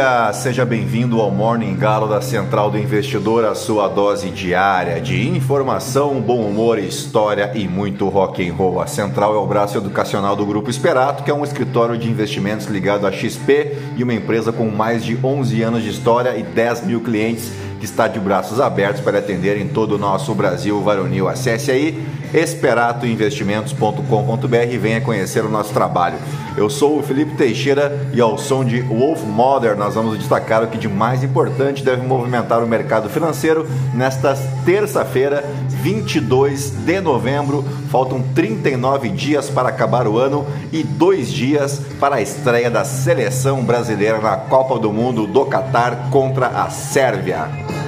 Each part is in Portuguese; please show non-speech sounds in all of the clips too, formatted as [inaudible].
dia, seja bem-vindo ao Morning Galo da Central do Investidor, a sua dose diária de informação, bom humor, história e muito rock and roll. A Central é o braço educacional do Grupo Esperato, que é um escritório de investimentos ligado à XP e uma empresa com mais de 11 anos de história e 10 mil clientes que está de braços abertos para atender em todo o nosso Brasil varonil. Acesse aí esperatoinvestimentos.com.br e venha conhecer o nosso trabalho. Eu sou o Felipe Teixeira e ao som de Wolf Mother nós vamos destacar o que de mais importante deve movimentar o mercado financeiro nesta terça-feira, 22 de novembro. Faltam 39 dias para acabar o ano e dois dias para a estreia da seleção brasileira na Copa do Mundo do Catar contra a Sérvia.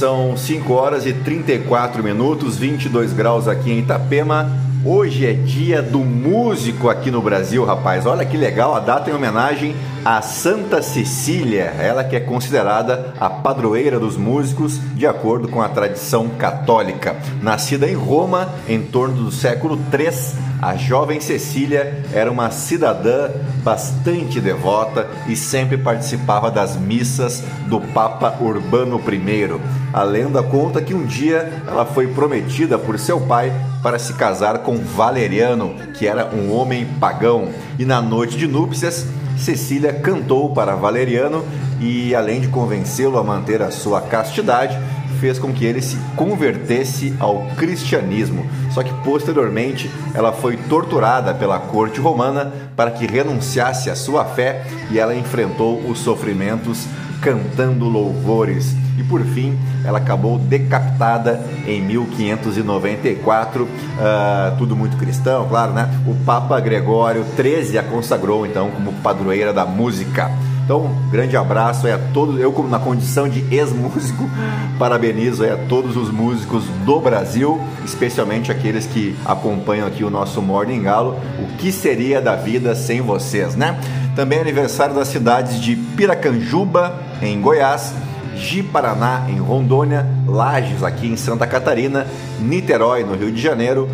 São 5 horas e 34 minutos, 22 graus aqui em Itapema. Hoje é dia do músico aqui no Brasil, rapaz. Olha que legal, a data em homenagem a Santa Cecília, ela que é considerada a padroeira dos músicos de acordo com a tradição católica. Nascida em Roma em torno do século III, a jovem Cecília era uma cidadã bastante devota e sempre participava das missas do Papa Urbano I. A lenda conta que um dia ela foi prometida por seu pai para se casar com Valeriano, que era um homem pagão, e na noite de núpcias Cecília cantou para Valeriano e, além de convencê-lo a manter a sua castidade, fez com que ele se convertesse ao cristianismo. Só que posteriormente ela foi torturada pela corte romana para que renunciasse à sua fé e ela enfrentou os sofrimentos cantando louvores. E por fim, ela acabou decapitada em 1594. Uh, tudo muito cristão, claro, né? O Papa Gregório XIII a consagrou então como padroeira da música. Então, grande abraço a todos. Eu, como na condição de ex-músico, [laughs] parabenizo a todos os músicos do Brasil, especialmente aqueles que acompanham aqui o nosso Morning Galo. O que seria da vida sem vocês, né? Também é aniversário das cidades de Piracanjuba, em Goiás, Ji-Paraná, em Rondônia, Lages, aqui em Santa Catarina, Niterói, no Rio de Janeiro,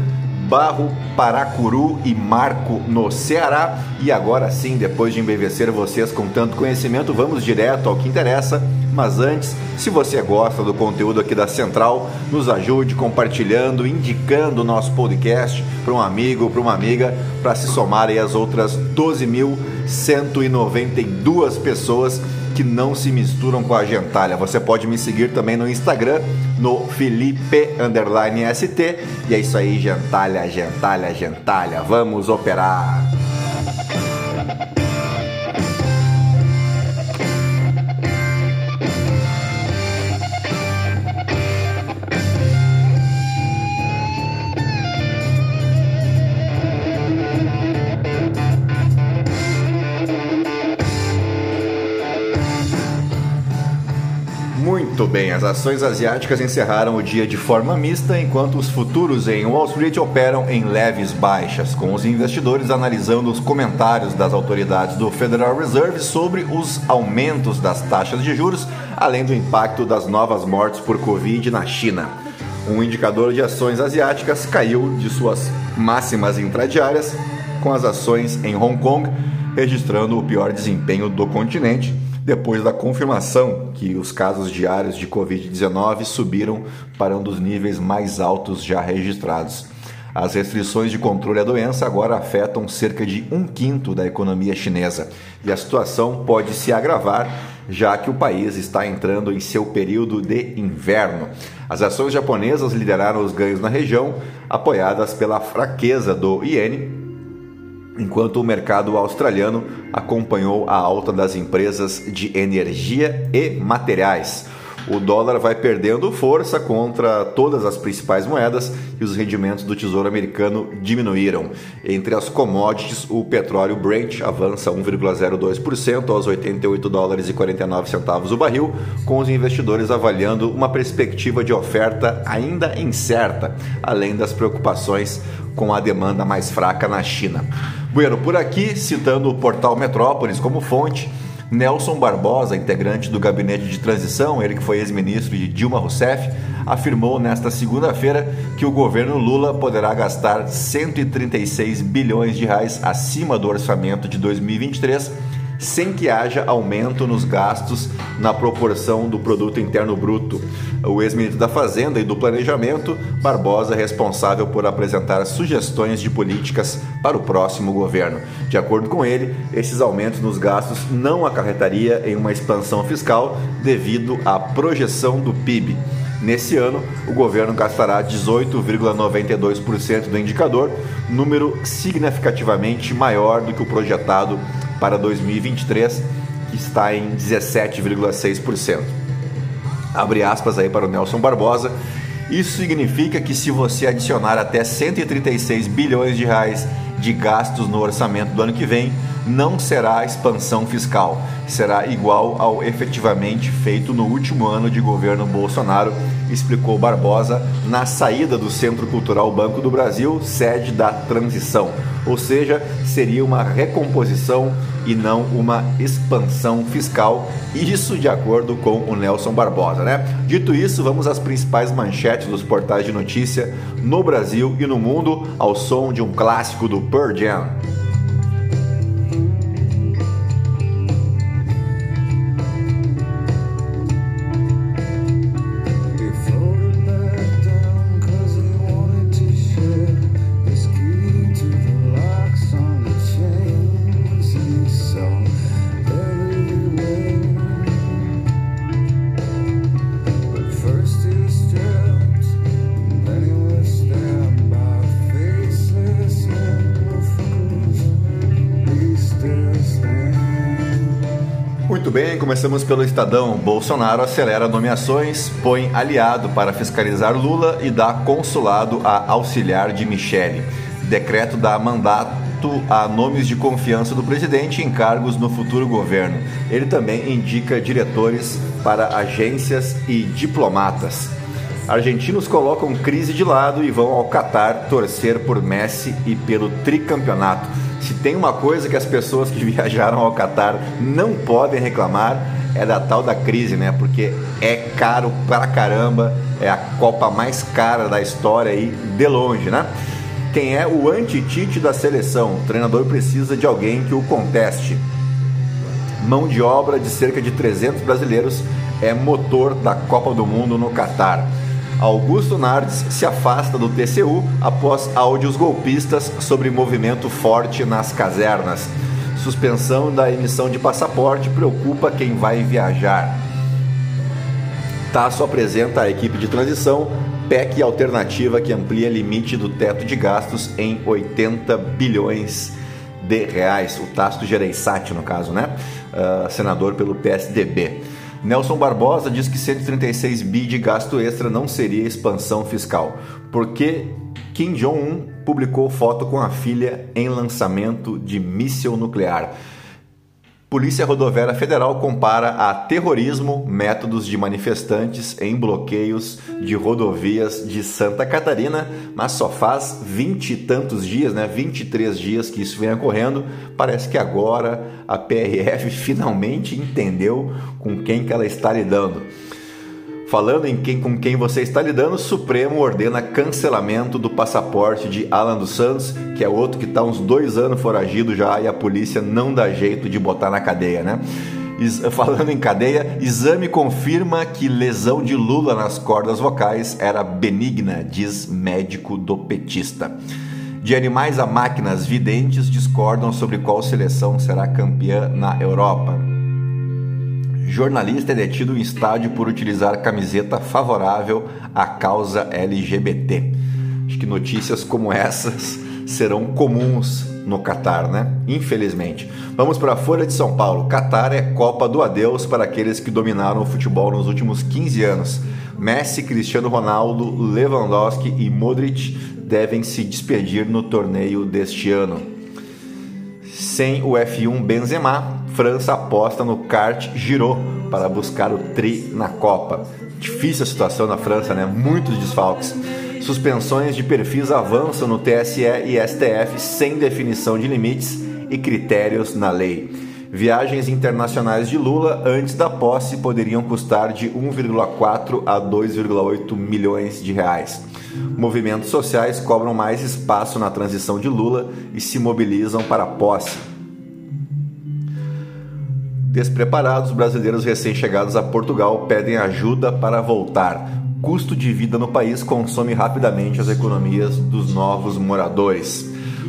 Barro, Paracuru e Marco no Ceará. E agora sim, depois de embevecer vocês com tanto conhecimento, vamos direto ao que interessa. Mas antes, se você gosta do conteúdo aqui da Central, nos ajude compartilhando, indicando o nosso podcast para um amigo, para uma amiga, para se somarem as outras 12.192 pessoas que não se misturam com a gentalha. Você pode me seguir também no Instagram, no Felipe ST. E é isso aí, gentalha, gentalha, gentalha. Vamos operar! Muito bem, as ações asiáticas encerraram o dia de forma mista, enquanto os futuros em Wall Street operam em leves baixas, com os investidores analisando os comentários das autoridades do Federal Reserve sobre os aumentos das taxas de juros, além do impacto das novas mortes por Covid na China. Um indicador de ações asiáticas caiu de suas máximas intradiárias, com as ações em Hong Kong registrando o pior desempenho do continente depois da confirmação que os casos diários de Covid-19 subiram para um dos níveis mais altos já registrados. As restrições de controle à doença agora afetam cerca de um quinto da economia chinesa e a situação pode se agravar já que o país está entrando em seu período de inverno. As ações japonesas lideraram os ganhos na região, apoiadas pela fraqueza do iene enquanto o mercado australiano acompanhou a alta das empresas de energia e materiais. O dólar vai perdendo força contra todas as principais moedas e os rendimentos do Tesouro Americano diminuíram. Entre as commodities, o petróleo Brent avança 1,02% aos 88 dólares e 49 centavos o barril, com os investidores avaliando uma perspectiva de oferta ainda incerta, além das preocupações com a demanda mais fraca na China. Bueno, por aqui, citando o portal Metrópolis como fonte, Nelson Barbosa, integrante do gabinete de transição, ele que foi ex-ministro de Dilma Rousseff, afirmou nesta segunda-feira que o governo Lula poderá gastar 136 bilhões de reais acima do orçamento de 2023 sem que haja aumento nos gastos na proporção do produto interno bruto. O ex-ministro da Fazenda e do Planejamento, Barbosa, é responsável por apresentar sugestões de políticas para o próximo governo. De acordo com ele, esses aumentos nos gastos não acarretaria em uma expansão fiscal devido à projeção do PIB. Nesse ano, o governo gastará 18,92% do indicador, número significativamente maior do que o projetado para 2023, que está em 17,6%. Abre aspas aí para o Nelson Barbosa. Isso significa que se você adicionar até 136 bilhões de reais de gastos no orçamento do ano que vem, não será expansão fiscal, será igual ao efetivamente feito no último ano de governo Bolsonaro, explicou Barbosa na saída do Centro Cultural Banco do Brasil, sede da transição. Ou seja, seria uma recomposição e não uma expansão fiscal, isso de acordo com o Nelson Barbosa, né? Dito isso, vamos às principais manchetes dos portais de notícia no Brasil e no mundo ao som de um clássico do Pearl Jam. Começamos pelo Estadão. Bolsonaro acelera nomeações, põe aliado para fiscalizar Lula e dá consulado a auxiliar de Michele. Decreto dá mandato a nomes de confiança do presidente em cargos no futuro governo. Ele também indica diretores para agências e diplomatas. Argentinos colocam crise de lado e vão ao Catar torcer por Messi e pelo tricampeonato. Se tem uma coisa que as pessoas que [laughs] viajaram ao Catar não podem reclamar é da tal da crise, né? Porque é caro pra caramba, é a Copa mais cara da história aí, de longe, né? Quem é o anti-Tite da seleção? O treinador precisa de alguém que o conteste. Mão de obra de cerca de 300 brasileiros é motor da Copa do Mundo no Catar. Augusto Nardes se afasta do TCU após áudios golpistas sobre movimento forte nas casernas. Suspensão da emissão de passaporte preocupa quem vai viajar. Tasso apresenta a equipe de transição PEC alternativa que amplia limite do teto de gastos em 80 bilhões de reais. O Tasso Gereissati, no caso, né? Uh, senador pelo PSDB. Nelson Barbosa diz que 136 bi de gasto extra não seria expansão fiscal, porque Kim Jong-un publicou foto com a filha em lançamento de míssil nuclear. Polícia Rodoviária Federal compara a terrorismo métodos de manifestantes em bloqueios de rodovias de Santa Catarina, mas só faz vinte e tantos dias, né? 23 dias que isso vem ocorrendo. Parece que agora a PRF [laughs] finalmente entendeu com quem que ela está lidando. Falando em quem, com quem você está lidando, o Supremo ordena cancelamento do passaporte de Alan dos Santos, que é outro que está uns dois anos foragido já e a polícia não dá jeito de botar na cadeia, né? Falando em cadeia, exame confirma que lesão de Lula nas cordas vocais era benigna, diz médico do petista. De animais a máquinas, videntes discordam sobre qual seleção será campeã na Europa. Jornalista é detido em estádio por utilizar camiseta favorável à causa LGBT. Acho que notícias como essas serão comuns no Catar, né? Infelizmente. Vamos para a Folha de São Paulo. Catar é Copa do Adeus para aqueles que dominaram o futebol nos últimos 15 anos. Messi, Cristiano Ronaldo, Lewandowski e Modric devem se despedir no torneio deste ano. Sem o F1 Benzema, França aposta no kart Giro para buscar o tri na Copa. Difícil a situação na França, né? Muitos desfalques. Suspensões de perfis avançam no TSE e STF sem definição de limites e critérios na lei. Viagens internacionais de Lula antes da posse poderiam custar de 1,4 a 2,8 milhões de reais. Movimentos sociais cobram mais espaço na transição de Lula e se mobilizam para a posse. Despreparados, brasileiros recém-chegados a Portugal pedem ajuda para voltar. Custo de vida no país consome rapidamente as economias dos novos moradores.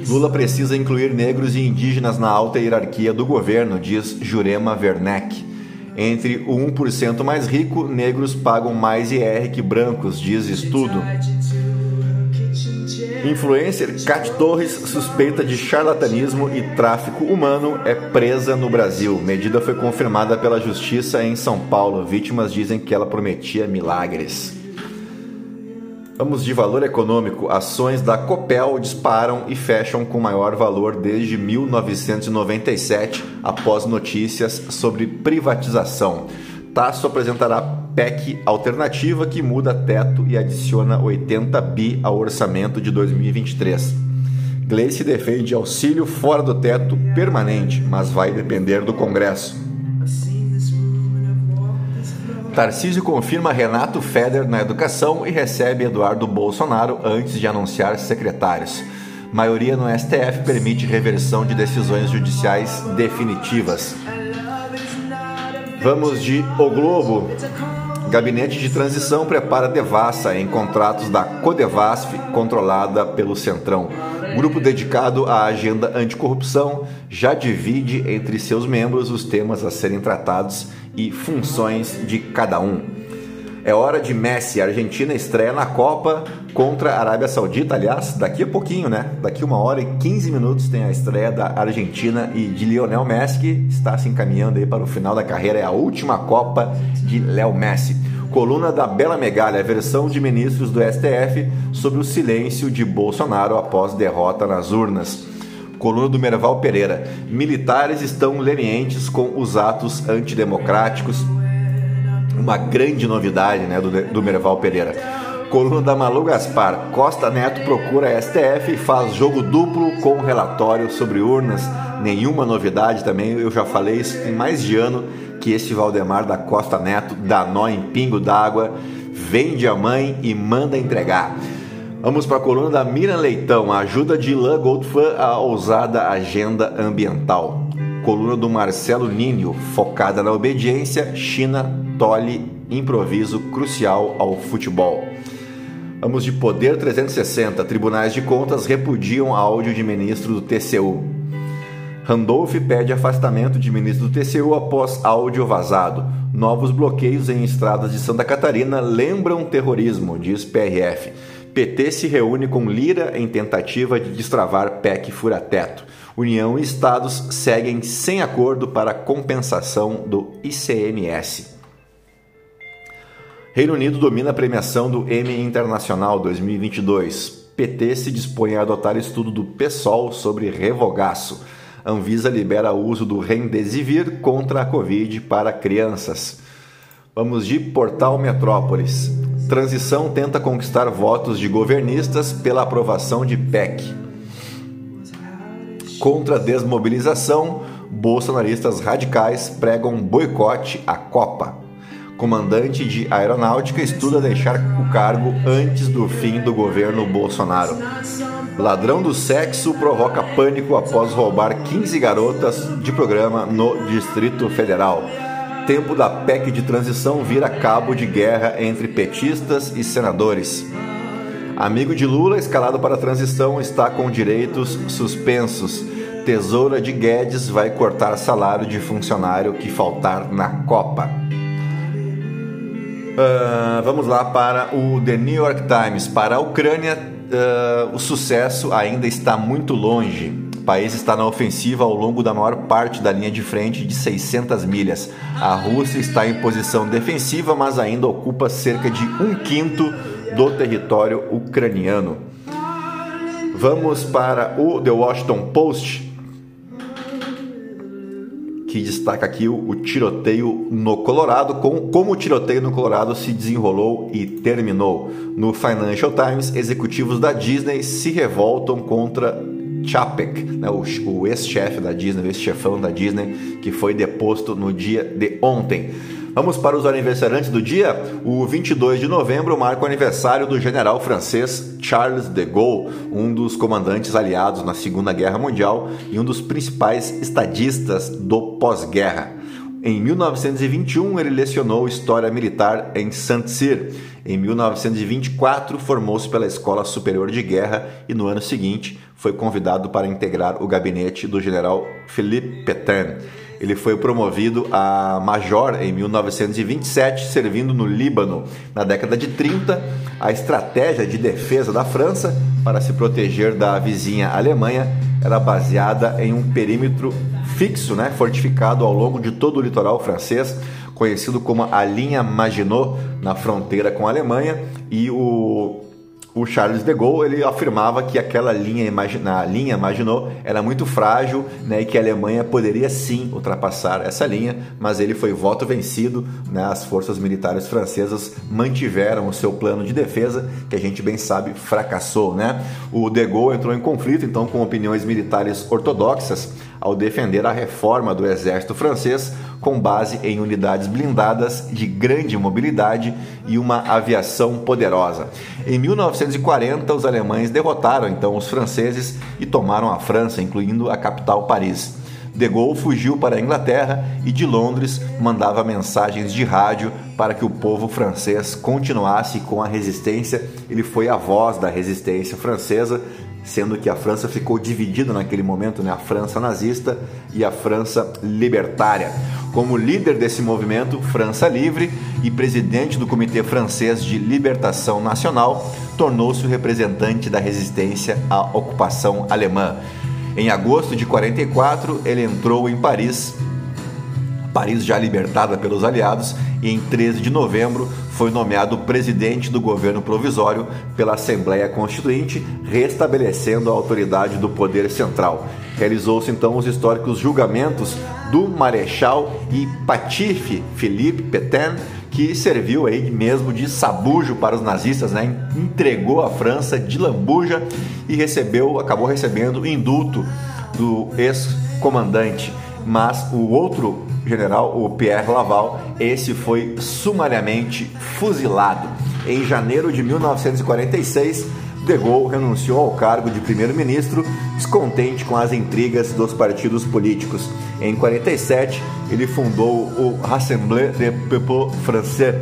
Lula precisa incluir negros e indígenas na alta hierarquia do governo, diz Jurema Werneck. Entre o 1% mais rico, negros pagam mais IR que brancos, diz estudo. Influencer Cat Torres, suspeita de charlatanismo e tráfico humano, é presa no Brasil. Medida foi confirmada pela Justiça em São Paulo. Vítimas dizem que ela prometia milagres. Vamos de valor econômico. Ações da Copel disparam e fecham com maior valor desde 1997, após notícias sobre privatização. Tasso apresentará PEC alternativa que muda teto e adiciona 80 bi ao orçamento de 2023. Gleice defende auxílio fora do teto permanente, mas vai depender do Congresso. Tarcísio confirma Renato Feder na educação e recebe Eduardo Bolsonaro antes de anunciar secretários. Maioria no STF permite reversão de decisões judiciais definitivas. Vamos de O Globo. Gabinete de Transição prepara devassa em contratos da Codevasf, controlada pelo Centrão. Grupo dedicado à agenda anticorrupção já divide entre seus membros os temas a serem tratados e funções de cada um. É hora de Messi. A Argentina estreia na Copa contra a Arábia Saudita. Aliás, daqui a pouquinho, né? Daqui uma hora e 15 minutos tem a estreia da Argentina e de Lionel Messi, que está se encaminhando aí para o final da carreira. É a última Copa de Léo Messi. Coluna da Bela Megalha, versão de ministros do STF sobre o silêncio de Bolsonaro após derrota nas urnas. Coluna do Merval Pereira. Militares estão lenientes com os atos antidemocráticos uma grande novidade né, do, do Merval Pereira. Coluna da Malu Gaspar. Costa Neto procura STF e faz jogo duplo com relatório sobre urnas. Nenhuma novidade também, eu já falei isso tem mais de ano que esse Valdemar da Costa Neto dá nó em pingo d'água, vende a mãe e manda entregar. Vamos para a coluna da Miriam Leitão, ajuda de Ilan Goldfan a ousada agenda ambiental. Coluna do Marcelo Ninho, focada na obediência, China tole improviso crucial ao futebol. Vamos de Poder 360. Tribunais de Contas repudiam áudio de ministro do TCU. Randolph pede afastamento de ministro do TCU após áudio vazado. Novos bloqueios em estradas de Santa Catarina lembram terrorismo, diz PRF. PT se reúne com Lira em tentativa de destravar PEC fura-teto. União e estados seguem sem acordo para compensação do ICMS. Reino Unido domina a premiação do Emmy Internacional 2022. PT se dispõe a adotar estudo do PSOL sobre revogaço. Anvisa libera o uso do Remdesivir contra a Covid para crianças. Vamos de Portal Metrópolis. Transição tenta conquistar votos de governistas pela aprovação de PEC. Contra a desmobilização, bolsonaristas radicais pregam boicote à Copa comandante de aeronáutica, estuda deixar o cargo antes do fim do governo Bolsonaro. Ladrão do sexo provoca pânico após roubar 15 garotas de programa no Distrito Federal. Tempo da PEC de transição vira cabo de guerra entre petistas e senadores. Amigo de Lula, escalado para a transição, está com direitos suspensos. Tesoura de Guedes vai cortar salário de funcionário que faltar na Copa. Uh, vamos lá para o The New York Times. Para a Ucrânia, uh, o sucesso ainda está muito longe. O país está na ofensiva ao longo da maior parte da linha de frente de 600 milhas. A Rússia está em posição defensiva, mas ainda ocupa cerca de um quinto do território ucraniano. Vamos para o The Washington Post que destaca aqui o, o tiroteio no Colorado, com, como o tiroteio no Colorado se desenrolou e terminou. No Financial Times, executivos da Disney se revoltam contra Chapek, né, o, o ex-chefe da Disney, o ex-chefão da Disney, que foi deposto no dia de ontem. Vamos para os aniversariantes do dia. O 22 de novembro marca o aniversário do general francês Charles de Gaulle, um dos comandantes aliados na Segunda Guerra Mundial e um dos principais estadistas do pós-guerra. Em 1921, ele lecionou História Militar em Saint-Cyr. Em 1924, formou-se pela Escola Superior de Guerra e no ano seguinte foi convidado para integrar o gabinete do general Philippe Pétain. Ele foi promovido a major em 1927, servindo no Líbano. Na década de 30, a estratégia de defesa da França para se proteger da vizinha Alemanha era baseada em um perímetro fixo, né, fortificado ao longo de todo o litoral francês, conhecido como a linha Maginot, na fronteira com a Alemanha, e o o Charles de Gaulle ele afirmava que aquela linha, na linha Maginot era muito frágil né, e que a Alemanha poderia sim ultrapassar essa linha, mas ele foi voto vencido. Né, as forças militares francesas mantiveram o seu plano de defesa, que a gente bem sabe fracassou. Né? O de Gaulle entrou em conflito então com opiniões militares ortodoxas ao defender a reforma do exército francês com base em unidades blindadas de grande mobilidade e uma aviação poderosa. Em 1940, os alemães derrotaram então os franceses e tomaram a França, incluindo a capital Paris. De Gaulle fugiu para a Inglaterra e de Londres mandava mensagens de rádio para que o povo francês continuasse com a resistência. Ele foi a voz da resistência francesa sendo que a França ficou dividida naquele momento, né? a França nazista e a França libertária. Como líder desse movimento, França Livre e presidente do Comitê Francês de Libertação Nacional, tornou-se o representante da resistência à ocupação alemã. Em agosto de 44, ele entrou em Paris Paris já libertada pelos aliados, e em 13 de novembro foi nomeado presidente do governo provisório pela Assembleia Constituinte, restabelecendo a autoridade do poder central. Realizou-se então os históricos julgamentos do Marechal e Patife Philippe Pétain, que serviu aí mesmo de sabujo para os nazistas, né? entregou a França de lambuja e recebeu, acabou recebendo o indulto do ex-comandante. Mas o outro general, o Pierre Laval, esse foi sumariamente fuzilado. Em janeiro de 1946, De Gaulle renunciou ao cargo de primeiro-ministro, descontente com as intrigas dos partidos políticos. Em 47, ele fundou o Rassemblement des Peuples Français,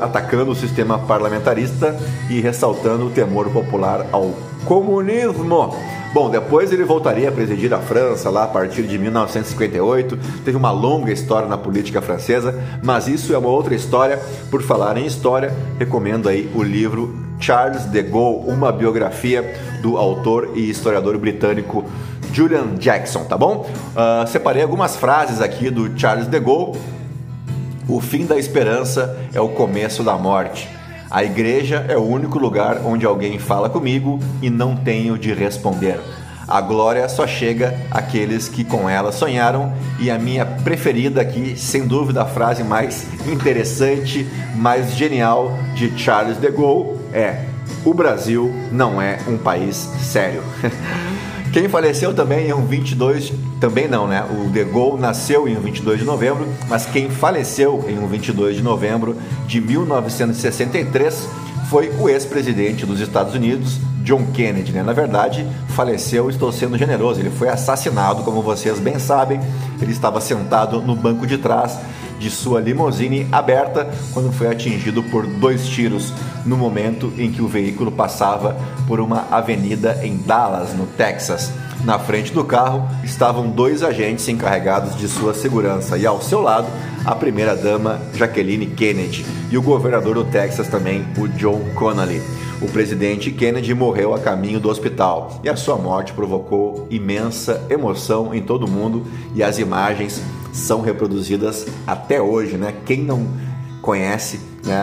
atacando o sistema parlamentarista e ressaltando o temor popular ao comunismo. Bom, depois ele voltaria a presidir a França lá a partir de 1958. Teve uma longa história na política francesa, mas isso é uma outra história. Por falar em história, recomendo aí o livro Charles de Gaulle, uma biografia do autor e historiador britânico Julian Jackson, tá bom? Uh, separei algumas frases aqui do Charles de Gaulle. O fim da esperança é o começo da morte. A igreja é o único lugar onde alguém fala comigo e não tenho de responder. A glória só chega àqueles que com ela sonharam, e a minha preferida aqui, sem dúvida, a frase mais interessante, mais genial de Charles de Gaulle é: O Brasil não é um país sério. [laughs] Quem faleceu também em um 22, também não, né? O De Gaulle nasceu em um 22 de novembro, mas quem faleceu em um 22 de novembro de 1963 foi o ex-presidente dos Estados Unidos, John Kennedy, né? Na verdade, faleceu, estou sendo generoso, ele foi assassinado, como vocês bem sabem. Ele estava sentado no banco de trás de sua limusine aberta quando foi atingido por dois tiros no momento em que o veículo passava por uma avenida em Dallas, no Texas. Na frente do carro estavam dois agentes encarregados de sua segurança e ao seu lado a primeira-dama Jacqueline Kennedy e o governador do Texas também, o John Connolly. O presidente Kennedy morreu a caminho do hospital e a sua morte provocou imensa emoção em todo o mundo e as imagens são reproduzidas até hoje, né? Quem não conhece né,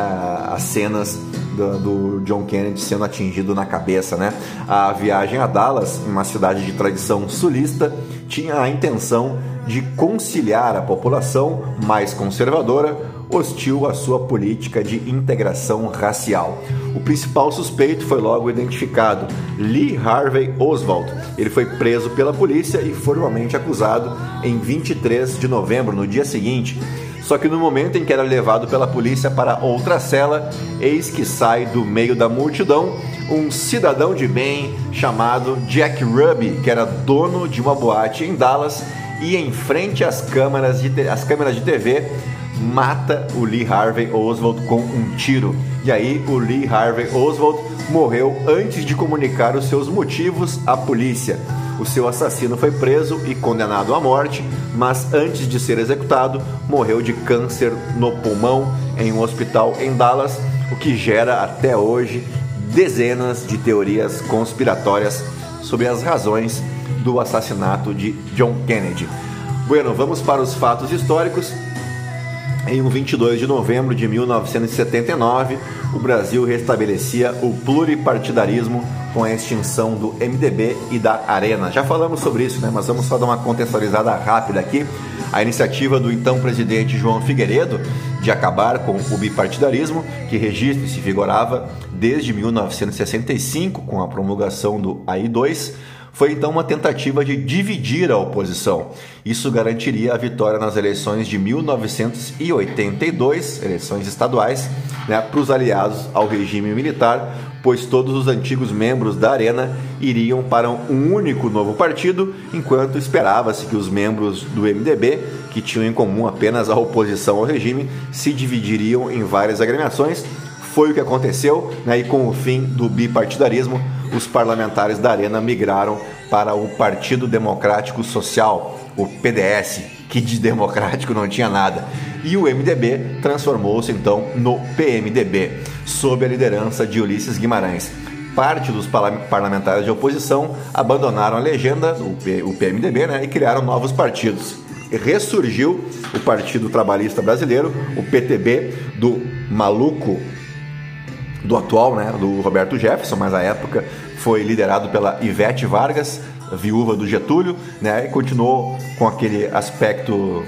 as cenas do, John Kennedy sendo atingido na cabeça, né? A viagem a Dallas, uma cidade de tradição sulista, tinha a intenção de conciliar a população mais conservadora hostil à sua política de integração racial. O principal suspeito foi logo identificado, Lee Harvey Oswald. Ele foi preso pela polícia e formalmente acusado em 23 de novembro, no dia seguinte. Só que no momento em que era levado pela polícia para outra cela, eis que sai do meio da multidão um cidadão de bem chamado Jack Ruby, que era dono de uma boate em Dallas e em frente às câmeras de, às câmeras de TV mata o Lee Harvey Oswald com um tiro. E aí o Lee Harvey Oswald morreu antes de comunicar os seus motivos à polícia. O seu assassino foi preso e condenado à morte, mas antes de ser executado, morreu de câncer no pulmão em um hospital em Dallas, o que gera até hoje dezenas de teorias conspiratórias sobre as razões do assassinato de John Kennedy. Bueno, vamos para os fatos históricos. Em 22 de novembro de 1979, o Brasil restabelecia o pluripartidarismo com a extinção do MDB e da Arena. Já falamos sobre isso, né? mas vamos só dar uma contextualizada rápida aqui. A iniciativa do então presidente João Figueiredo de acabar com o bipartidarismo, que registra e se vigorava desde 1965 com a promulgação do AI2, foi então uma tentativa de dividir a oposição. Isso garantiria a vitória nas eleições de 1982, eleições estaduais, né, para os aliados ao regime militar, pois todos os antigos membros da Arena iriam para um único novo partido, enquanto esperava-se que os membros do MDB, que tinham em comum apenas a oposição ao regime, se dividiriam em várias agremiações. Foi o que aconteceu, né, e com o fim do bipartidarismo, os parlamentares da Arena migraram para o Partido Democrático Social, o PDS, que de democrático não tinha nada. E o MDB transformou-se então no PMDB, sob a liderança de Ulisses Guimarães. Parte dos parlamentares de oposição abandonaram a legenda, o PMDB, né, e criaram novos partidos. Ressurgiu o Partido Trabalhista Brasileiro, o PTB, do maluco do atual, né, do Roberto Jefferson, mas à época foi liderado pela Ivete Vargas, viúva do Getúlio, né, e continuou com aquele aspecto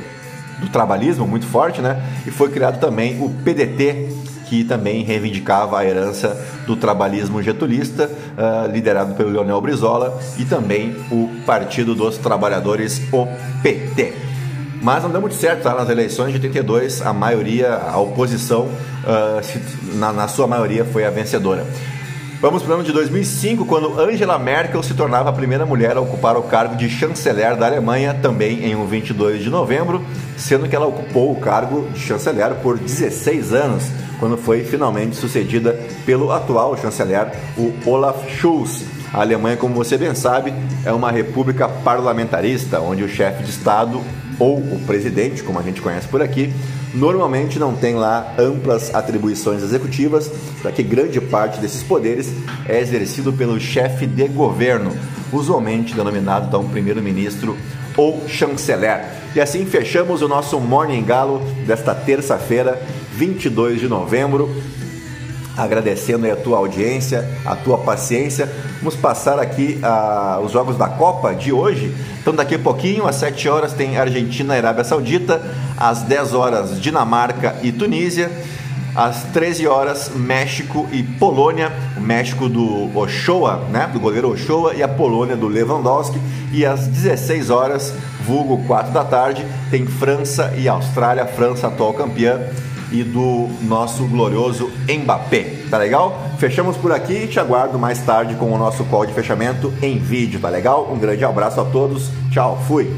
do trabalhismo muito forte, né, e foi criado também o PDT, que também reivindicava a herança do trabalhismo getulista, uh, liderado pelo Leonel Brizola, e também o Partido dos Trabalhadores, o PT. Mas não deu muito certo, tá? Nas eleições de 82, a maioria, a oposição, uh, na, na sua maioria, foi a vencedora. Vamos para o ano de 2005, quando Angela Merkel se tornava a primeira mulher a ocupar o cargo de chanceler da Alemanha, também em um 22 de novembro, sendo que ela ocupou o cargo de chanceler por 16 anos, quando foi finalmente sucedida pelo atual chanceler, o Olaf Scholz. A Alemanha, como você bem sabe, é uma república parlamentarista, onde o chefe de Estado ou o presidente, como a gente conhece por aqui, normalmente não tem lá amplas atribuições executivas, para que grande parte desses poderes é exercido pelo chefe de governo, usualmente denominado então primeiro-ministro ou chanceler. E assim fechamos o nosso Morning Galo desta terça-feira, 22 de novembro agradecendo a tua audiência, a tua paciência. Vamos passar aqui uh, os jogos da Copa de hoje. Então, daqui a pouquinho, às 7 horas, tem Argentina e Arábia Saudita, às 10 horas, Dinamarca e Tunísia. Às 13 horas, México e Polônia. O México do Ochoa, né? Do goleiro Ochoa, e a Polônia do Lewandowski. E às 16 horas, vulgo 4 da tarde, tem França e Austrália. França, atual campeã e do nosso glorioso Mbappé. Tá legal? Fechamos por aqui e te aguardo mais tarde com o nosso call de fechamento em vídeo, tá legal? Um grande abraço a todos. Tchau, fui.